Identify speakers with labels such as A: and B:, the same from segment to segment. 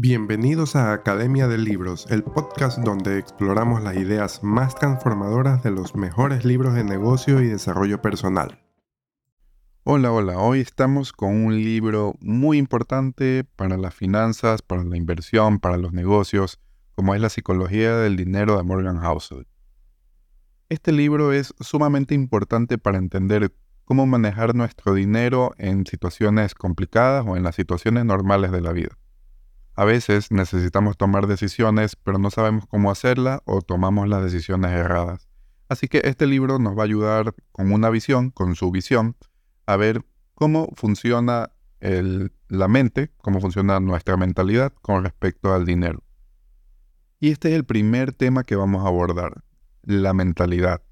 A: Bienvenidos a Academia de Libros, el podcast donde exploramos las ideas más transformadoras de los mejores libros de negocio y desarrollo personal.
B: Hola, hola, hoy estamos con un libro muy importante para las finanzas, para la inversión, para los negocios, como es La psicología del dinero de Morgan Housel. Este libro es sumamente importante para entender cómo manejar nuestro dinero en situaciones complicadas o en las situaciones normales de la vida. A veces necesitamos tomar decisiones, pero no sabemos cómo hacerla o tomamos las decisiones erradas. Así que este libro nos va a ayudar con una visión, con su visión, a ver cómo funciona la mente, cómo funciona nuestra mentalidad con respecto al dinero. Y este es el primer tema que vamos a abordar, la mentalidad.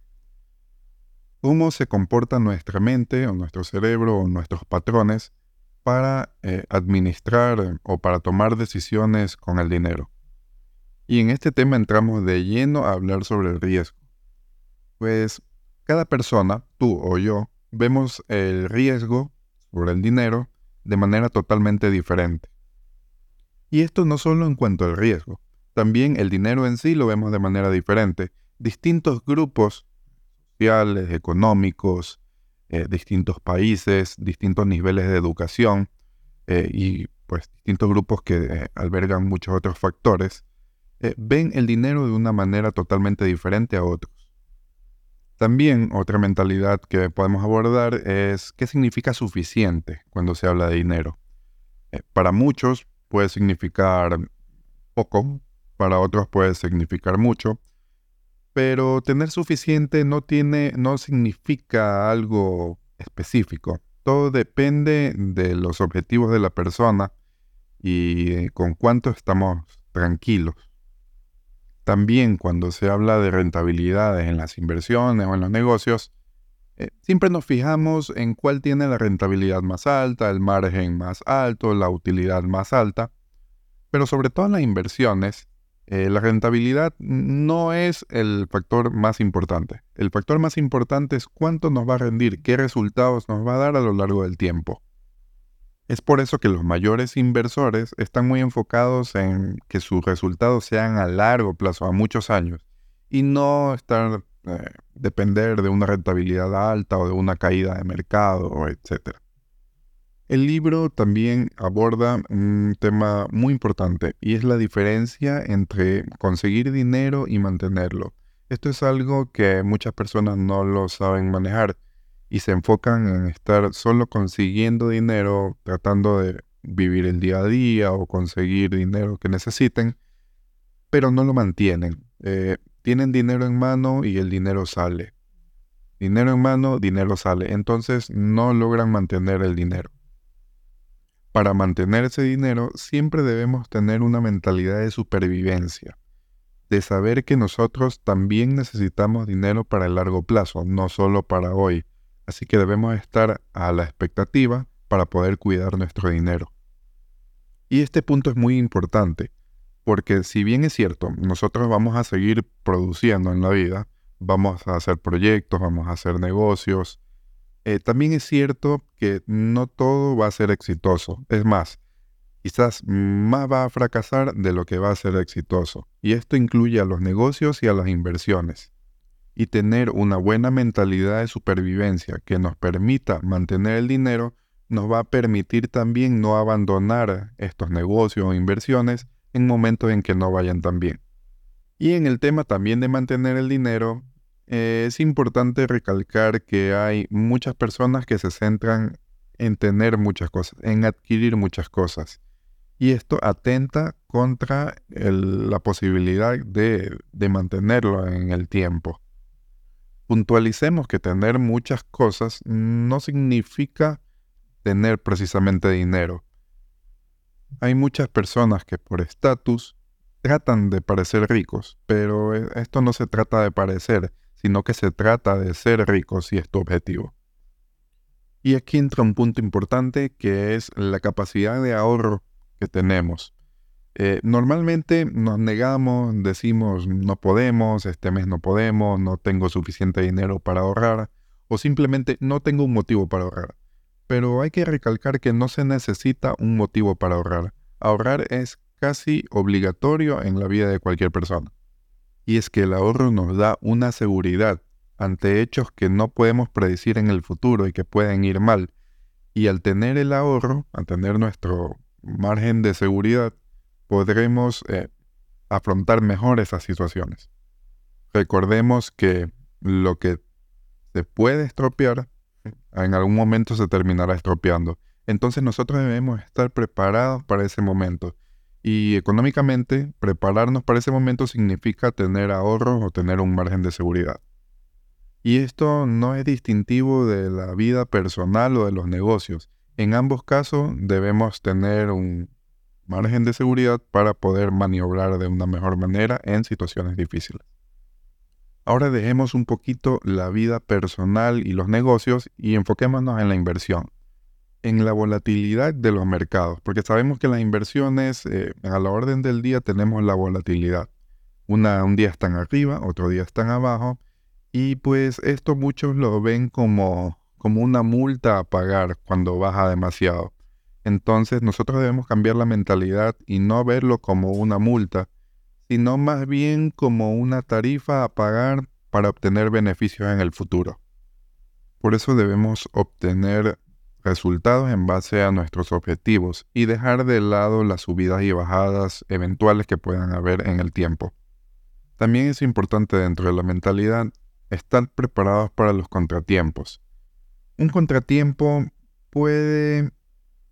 B: Cómo se comporta nuestra mente o nuestro cerebro o nuestros patrones para eh, administrar o para tomar decisiones con el dinero. Y en este tema entramos de lleno a hablar sobre el riesgo. Pues cada persona, tú o yo, vemos el riesgo sobre el dinero de manera totalmente diferente. Y esto no solo en cuanto al riesgo, también el dinero en sí lo vemos de manera diferente. Distintos grupos sociales, económicos, eh, distintos países, distintos niveles de educación eh, y pues distintos grupos que eh, albergan muchos otros factores, ven el dinero de una manera totalmente diferente a otros. También otra mentalidad que podemos abordar es qué significa suficiente cuando se habla de dinero. para muchos puede significar poco, para otros puede significar mucho, pero tener suficiente no tiene, no significa algo específico. Todo depende de los objetivos de la persona y con cuánto estamos tranquilos. También cuando se habla de rentabilidades en las inversiones o en los negocios, eh, siempre nos fijamos en cuál tiene la rentabilidad más alta, el margen más alto, la utilidad más alta, pero sobre todo en las inversiones, eh, la rentabilidad no es el factor más importante. El factor más importante es cuánto nos va a rendir, qué resultados nos va a dar a lo largo del tiempo. Es por eso que los mayores inversores están muy enfocados en que sus resultados sean a largo plazo, a muchos años, y no estar eh, depender de una rentabilidad alta o de una caída de mercado, etc. El libro también aborda un tema muy importante y es la diferencia entre conseguir dinero y mantenerlo. Esto es algo que muchas personas no lo saben manejar y se enfocan en estar solo consiguiendo dinero, tratando de vivir el día a día o conseguir dinero que necesiten, pero no lo mantienen. Eh, tienen dinero en mano y el dinero sale. Dinero en mano, dinero sale. Entonces no logran mantener el dinero. Para mantener ese dinero siempre debemos tener una mentalidad de supervivencia, de saber que nosotros también necesitamos dinero para el largo plazo, no solo para hoy. Así que debemos estar a la expectativa para poder cuidar nuestro dinero. Y este punto es muy importante, porque si bien es cierto, nosotros vamos a seguir produciendo en la vida, vamos a hacer proyectos, vamos a hacer negocios, eh, también es cierto que no todo va a ser exitoso. Es más, quizás más va a fracasar de lo que va a ser exitoso. Y esto incluye a los negocios y a las inversiones. Y tener una buena mentalidad de supervivencia que nos permita mantener el dinero nos va a permitir también no abandonar estos negocios o inversiones en momentos en que no vayan tan bien. Y en el tema también de mantener el dinero, eh, es importante recalcar que hay muchas personas que se centran en tener muchas cosas, en adquirir muchas cosas. Y esto atenta contra la posibilidad de, de mantenerlo en el tiempo. Puntualicemos que tener muchas cosas no significa tener precisamente dinero. Hay muchas personas que por estatus tratan de parecer ricos, pero eh, esto no se trata de parecer, sino que se trata de ser ricos si es tu objetivo. Y aquí entra un punto importante que es la capacidad de ahorro que tenemos. Eh, normalmente nos negamos, decimos no podemos, este mes no podemos, no tengo suficiente dinero para ahorrar o simplemente no tengo un motivo para ahorrar. Pero hay que recalcar que no se necesita un motivo para ahorrar. Ahorrar es casi obligatorio en la vida de cualquier persona. Y es que el ahorro nos da una seguridad ante hechos que no podemos predecir en el futuro y que pueden ir mal. Y al tener el ahorro, al tener nuestro margen de seguridad, podremos eh, afrontar mejor esas situaciones. Recordemos que lo que se puede estropear, en algún momento se terminará estropeando. Entonces nosotros debemos estar preparados para ese momento. Y económicamente, prepararnos para ese momento significa tener ahorros o tener un margen de seguridad. Y esto no es distintivo de la vida personal o de los negocios. En ambos casos debemos tener un margen de seguridad para poder maniobrar de una mejor manera en situaciones difíciles. Ahora dejemos un poquito la vida personal y los negocios y enfoquémonos en la inversión, en la volatilidad de los mercados, porque sabemos que las inversiones eh, a la orden del día tenemos la volatilidad. Una, un día están arriba, otro día están abajo, y pues esto muchos lo ven como, como una multa a pagar cuando baja demasiado. Entonces nosotros debemos cambiar la mentalidad y no verlo como una multa, sino más bien como una tarifa a pagar para obtener beneficios en el futuro. Por eso debemos obtener resultados en base a nuestros objetivos y dejar de lado las subidas y bajadas eventuales que puedan haber en el tiempo. También es importante dentro de la mentalidad estar preparados para los contratiempos. Un contratiempo puede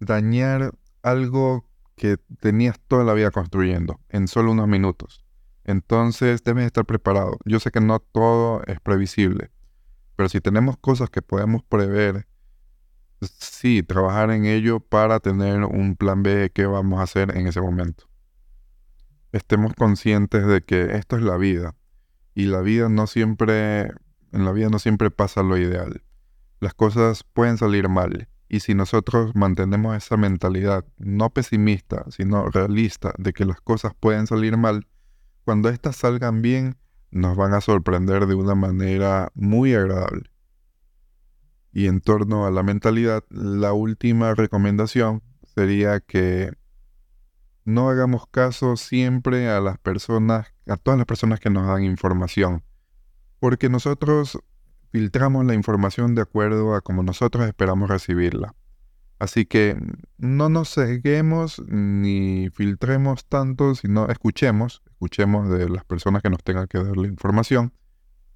B: dañar algo que tenías toda la vida construyendo en solo unos minutos. Entonces debes estar preparado. Yo sé que no todo es previsible, pero si tenemos cosas que podemos prever, sí, trabajar en ello para tener un plan B que vamos a hacer en ese momento. Estemos conscientes de que esto es la vida y la vida no siempre, en la vida no siempre pasa lo ideal. Las cosas pueden salir mal y si nosotros mantenemos esa mentalidad no pesimista, sino realista de que las cosas pueden salir mal, cuando éstas salgan bien, nos van a sorprender de una manera muy agradable. Y en torno a la mentalidad, la última recomendación sería que no hagamos caso siempre a las personas, a todas las personas que nos dan información, porque nosotros filtramos la información de acuerdo a como nosotros esperamos recibirla. Así que no nos ceguemos ni filtremos tanto, sino escuchemos, escuchemos de las personas que nos tengan que dar la información,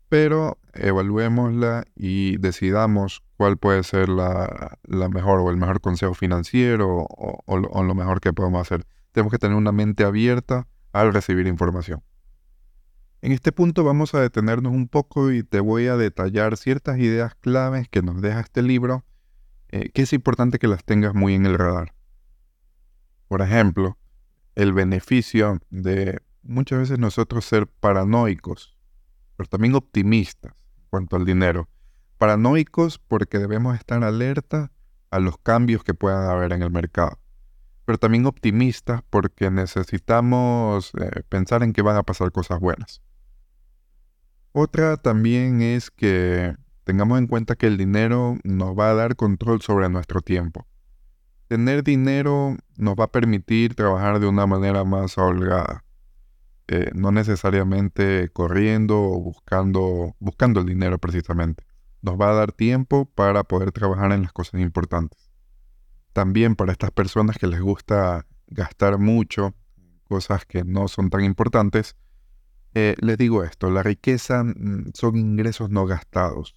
B: pero evaluémosla y decidamos cuál puede ser la, mejor o el mejor consejo financiero o lo mejor que podemos hacer. Tenemos que tener una mente abierta al recibir información. En este punto vamos a detenernos un poco y te voy a detallar ciertas ideas claves que nos deja este libro, eh, que es importante que las tengas muy en el radar. Por ejemplo, el beneficio de muchas veces nosotros ser paranoicos, pero también optimistas en cuanto al dinero. Paranoicos porque debemos estar alerta a los cambios que puedan haber en el mercado, pero también optimistas porque necesitamos eh, pensar en que van a pasar cosas buenas. Otra también es que tengamos en cuenta que el dinero nos va a dar control sobre nuestro tiempo. Tener dinero nos va a permitir trabajar de una manera más holgada. Eh, no necesariamente corriendo o buscando, buscando el dinero precisamente. Nos va a dar tiempo para poder trabajar en las cosas importantes. También para estas personas que les gusta gastar mucho, cosas que no son tan importantes, eh, les digo esto, la riqueza mm, son ingresos no gastados.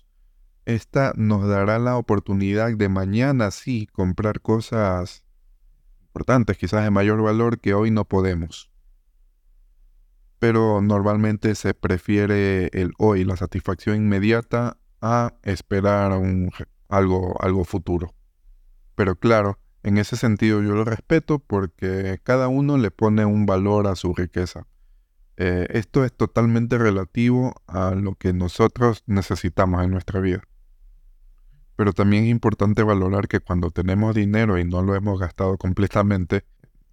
B: Esta nos dará la oportunidad de mañana sí comprar cosas importantes, quizás de mayor valor que hoy no podemos. Pero normalmente se prefiere el hoy, la satisfacción inmediata, a esperar algo, algo futuro. Pero claro, en ese sentido yo lo respeto porque cada uno le pone un valor a su riqueza. Eh, esto es totalmente relativo a lo que nosotros necesitamos en nuestra vida. Pero también es importante valorar que cuando tenemos dinero y no lo hemos gastado completamente,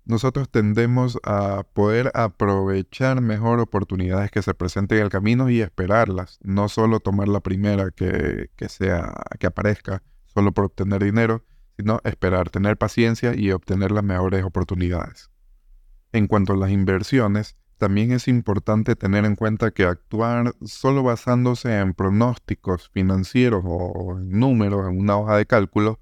B: nosotros tendemos a poder aprovechar mejor oportunidades que se presenten en el camino y esperarlas, no solo tomar la primera que, que sea que aparezca solo por obtener dinero, sino esperar, tener paciencia y obtener las mejores oportunidades. En cuanto a las inversiones, también es importante tener en cuenta que actuar solo basándose en pronósticos financieros o en números en una hoja de cálculo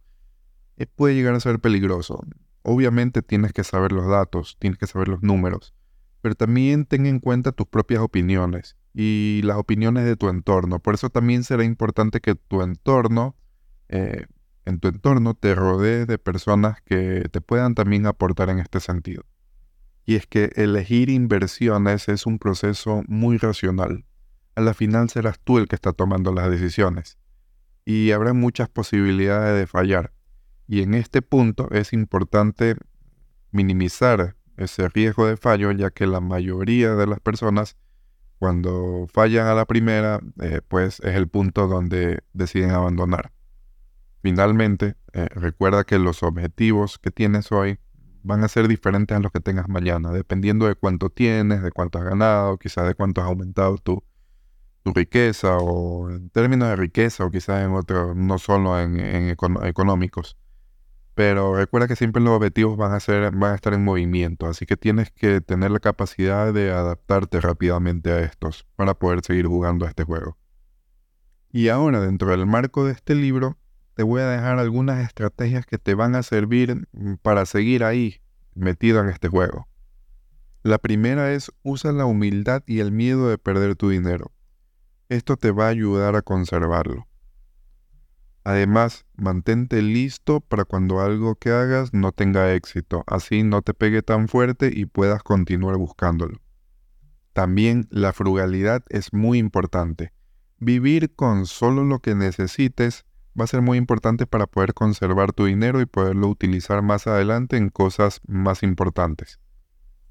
B: eh, puede llegar a ser peligroso. Obviamente tienes que saber los datos, tienes que saber los números, pero también ten en cuenta tus propias opiniones y las opiniones de tu entorno. Por eso también será importante que tu entorno, eh, en tu entorno te rodees de personas que te puedan también aportar en este sentido. Y es que elegir inversiones es un proceso muy racional. A la final serás tú el que está tomando las decisiones. Y habrá muchas posibilidades de fallar. Y en este punto es importante minimizar ese riesgo de fallo, ya que la mayoría de las personas, cuando fallan a la primera, eh, pues es el punto donde deciden abandonar. Finalmente, eh, recuerda que los objetivos que tienes hoy van a ser diferentes a los que tengas mañana, dependiendo de cuánto tienes, de cuánto has ganado, quizás de cuánto has aumentado tu, riqueza, o en términos de riqueza, o quizás en otro, no solo en, económicos. Pero recuerda que siempre los objetivos van a, ser, van a estar en movimiento, así que tienes que tener la capacidad de adaptarte rápidamente a estos para poder seguir jugando a este juego. Y ahora, dentro del marco de este libro, te voy a dejar algunas estrategias que te van a servir mm, para seguir ahí, metido en este juego. La primera es usa la humildad y el miedo de perder tu dinero. Esto te va a ayudar a conservarlo. Además, mantente listo para cuando algo que hagas no tenga éxito, así no te pegue tan fuerte y puedas continuar buscándolo. También la frugalidad es muy importante. Vivir con solo lo que necesites va a ser muy importante para poder conservar tu dinero y poderlo utilizar más adelante en cosas más importantes.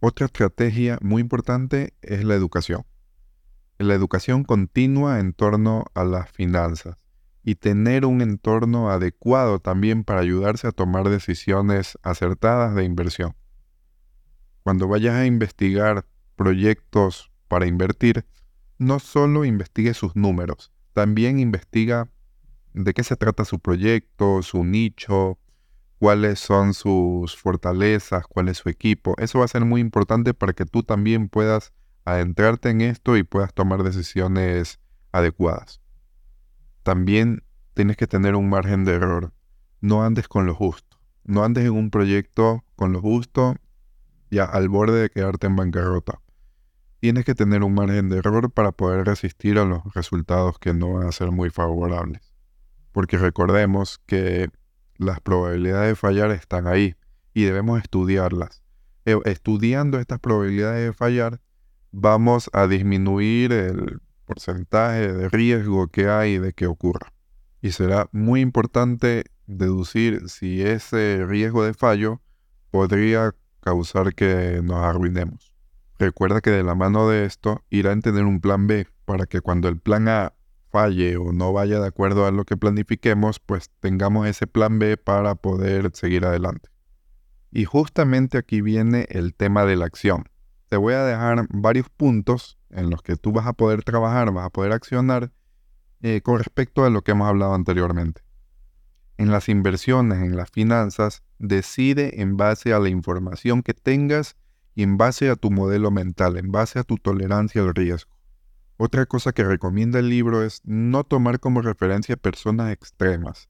B: Otra estrategia muy importante es la educación. La educación continua en torno a las finanzas y tener un entorno adecuado también para ayudarse a tomar decisiones acertadas de inversión. Cuando vayas a investigar proyectos para invertir, no solo investigue sus números, también investiga de qué se trata su proyecto, su nicho, cuáles son sus fortalezas, cuál es su equipo. Eso va a ser muy importante para que tú también puedas adentrarte en esto y puedas tomar decisiones adecuadas. También tienes que tener un margen de error. No andes con lo justo. No andes en un proyecto con lo justo ya al borde de quedarte en bancarrota. Tienes que tener un margen de error para poder resistir a los resultados que no van a ser muy favorables porque recordemos que las probabilidades de fallar están ahí y debemos estudiarlas. E, estudiando estas probabilidades de fallar, vamos a disminuir el porcentaje de riesgo que hay de que ocurra. Y será muy importante deducir si ese riesgo de fallo podría causar que nos arruinemos. Recuerda que de la mano de esto irá a tener un plan B para que cuando el plan A falle o no vaya de acuerdo a lo que planifiquemos, pues tengamos ese plan B para poder seguir adelante. Y justamente aquí viene el tema de la acción. Te voy a dejar varios puntos en los que tú vas a poder trabajar, vas a poder accionar eh, con respecto a lo que hemos hablado anteriormente. En las inversiones, en las finanzas, decide en base a la información que tengas y en base a tu modelo mental, en base a tu tolerancia al riesgo. Otra cosa que recomienda el libro es no tomar como referencia personas extremas.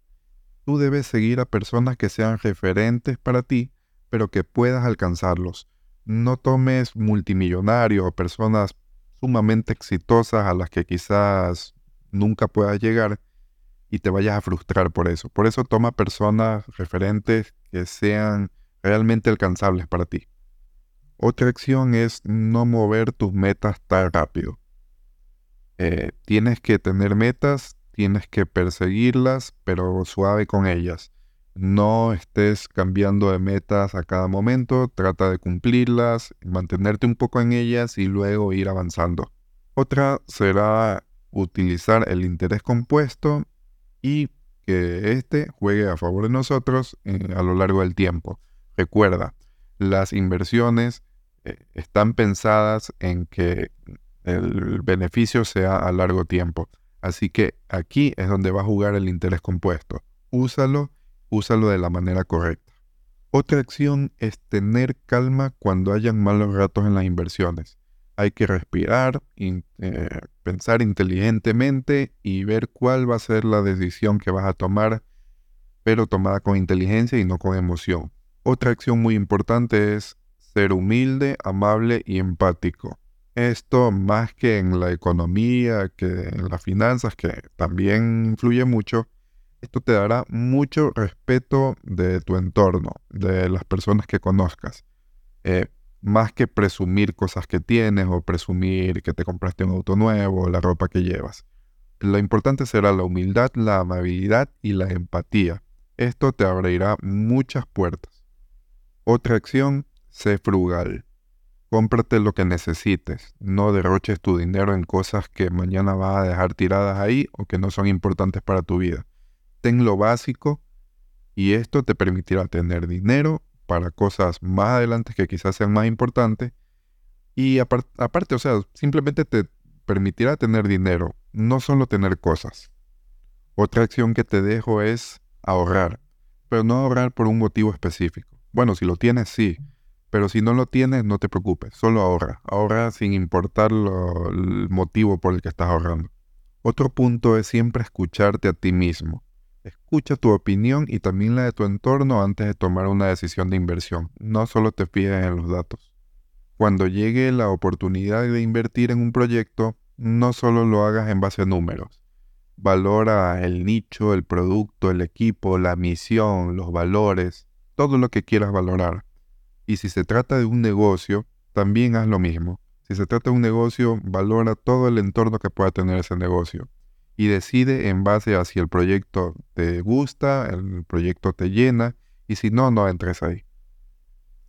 B: Tú debes seguir a personas que sean referentes para ti, pero que puedas alcanzarlos. No tomes multimillonarios o personas sumamente exitosas a las que quizás nunca puedas llegar y te vayas a frustrar por eso. Por eso toma personas referentes que sean realmente alcanzables para ti. Otra acción es no mover tus metas tan rápido. Eh, tienes que tener metas, tienes que perseguirlas, pero suave con ellas. No estés cambiando de metas a cada momento, trata de cumplirlas, mantenerte un poco en ellas y luego ir avanzando. Otra será utilizar el interés compuesto y que éste juegue a favor de nosotros eh, a lo largo del tiempo. Recuerda, las inversiones eh, están pensadas en que el beneficio sea a largo tiempo. Así que aquí es donde va a jugar el interés compuesto. Úsalo, úsalo de la manera correcta. Otra acción es tener calma cuando hayan malos ratos en las inversiones. Hay que respirar, eh, pensar inteligentemente y ver cuál va a ser la decisión que vas a tomar, pero tomada con inteligencia y no con emoción. Otra acción muy importante es ser humilde, amable y empático. Esto más que en la economía, que en las finanzas, que también influye mucho, esto te dará mucho respeto de tu entorno, de las personas que conozcas. Eh, más que presumir cosas que tienes o presumir que te compraste un auto nuevo o la ropa que llevas. Lo importante será la humildad, la amabilidad y la empatía. Esto te abrirá muchas puertas. Otra acción, sé frugal. Cómprate lo que necesites, no derroches tu dinero en cosas que mañana vas a dejar tiradas ahí o que no son importantes para tu vida. Ten lo básico y esto te permitirá tener dinero para cosas más adelante que quizás sean más importantes. Y aparte, o sea, simplemente te permitirá tener dinero, no solo tener cosas. Otra acción que te dejo es ahorrar, pero no ahorrar por un motivo específico. Bueno, si lo tienes, sí, pero si no lo tienes, no te preocupes, solo ahorra. Ahorra sin importar el motivo por el que estás ahorrando. Otro punto es siempre escucharte a ti mismo. Escucha tu opinión y también la de tu entorno antes de tomar una decisión de inversión. No solo te fijes en los datos. Cuando llegue la oportunidad de invertir en un proyecto, no solo lo hagas en base a números. Valora el nicho, el producto, el equipo, la misión, los valores, todo lo que quieras valorar. Y si se trata de un negocio, también haz lo mismo. Si se trata de un negocio, valora todo el entorno que pueda tener ese negocio y decide en base a si el proyecto te gusta, el proyecto te llena y si no, no entres ahí.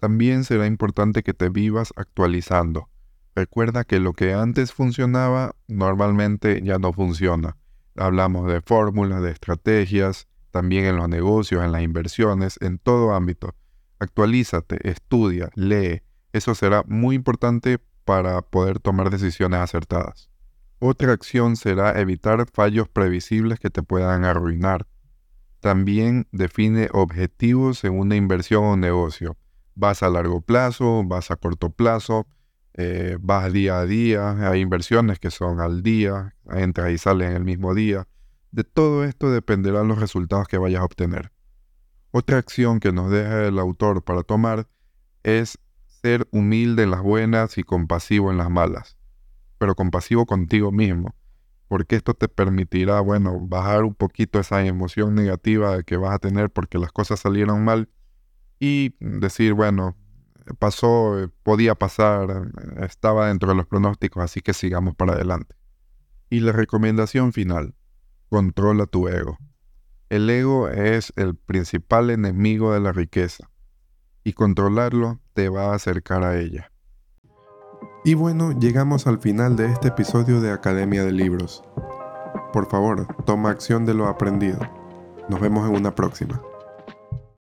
B: También será importante que te vivas actualizando. Recuerda que lo que antes funcionaba normalmente ya no funciona. Hablamos de fórmulas, de estrategias, también en los negocios, en las inversiones, en todo ámbito. Actualízate, estudia, lee. Eso será muy importante para poder tomar decisiones acertadas. Otra acción será evitar fallos previsibles que te puedan arruinar. También define objetivos en una inversión o negocio. Vas a largo plazo, vas a corto plazo, eh, vas día a día, hay inversiones que son al día, entra y sale en el mismo día. De todo esto dependerán los resultados que vayas a obtener. Otra acción que nos deja el autor para tomar es ser humilde en las buenas y compasivo en las malas, pero compasivo contigo mismo, porque esto te permitirá, bueno, bajar un poquito esa emoción negativa que vas a tener porque las cosas salieron mal y decir, bueno, pasó, podía pasar, estaba dentro de los pronósticos, así que sigamos para adelante. Y la recomendación final, controla tu ego. El ego es el principal enemigo de la riqueza y controlarlo te va a acercar a ella.
A: Y bueno, llegamos al final de este episodio de Academia de Libros. Por favor, toma acción de lo aprendido. Nos vemos en una próxima.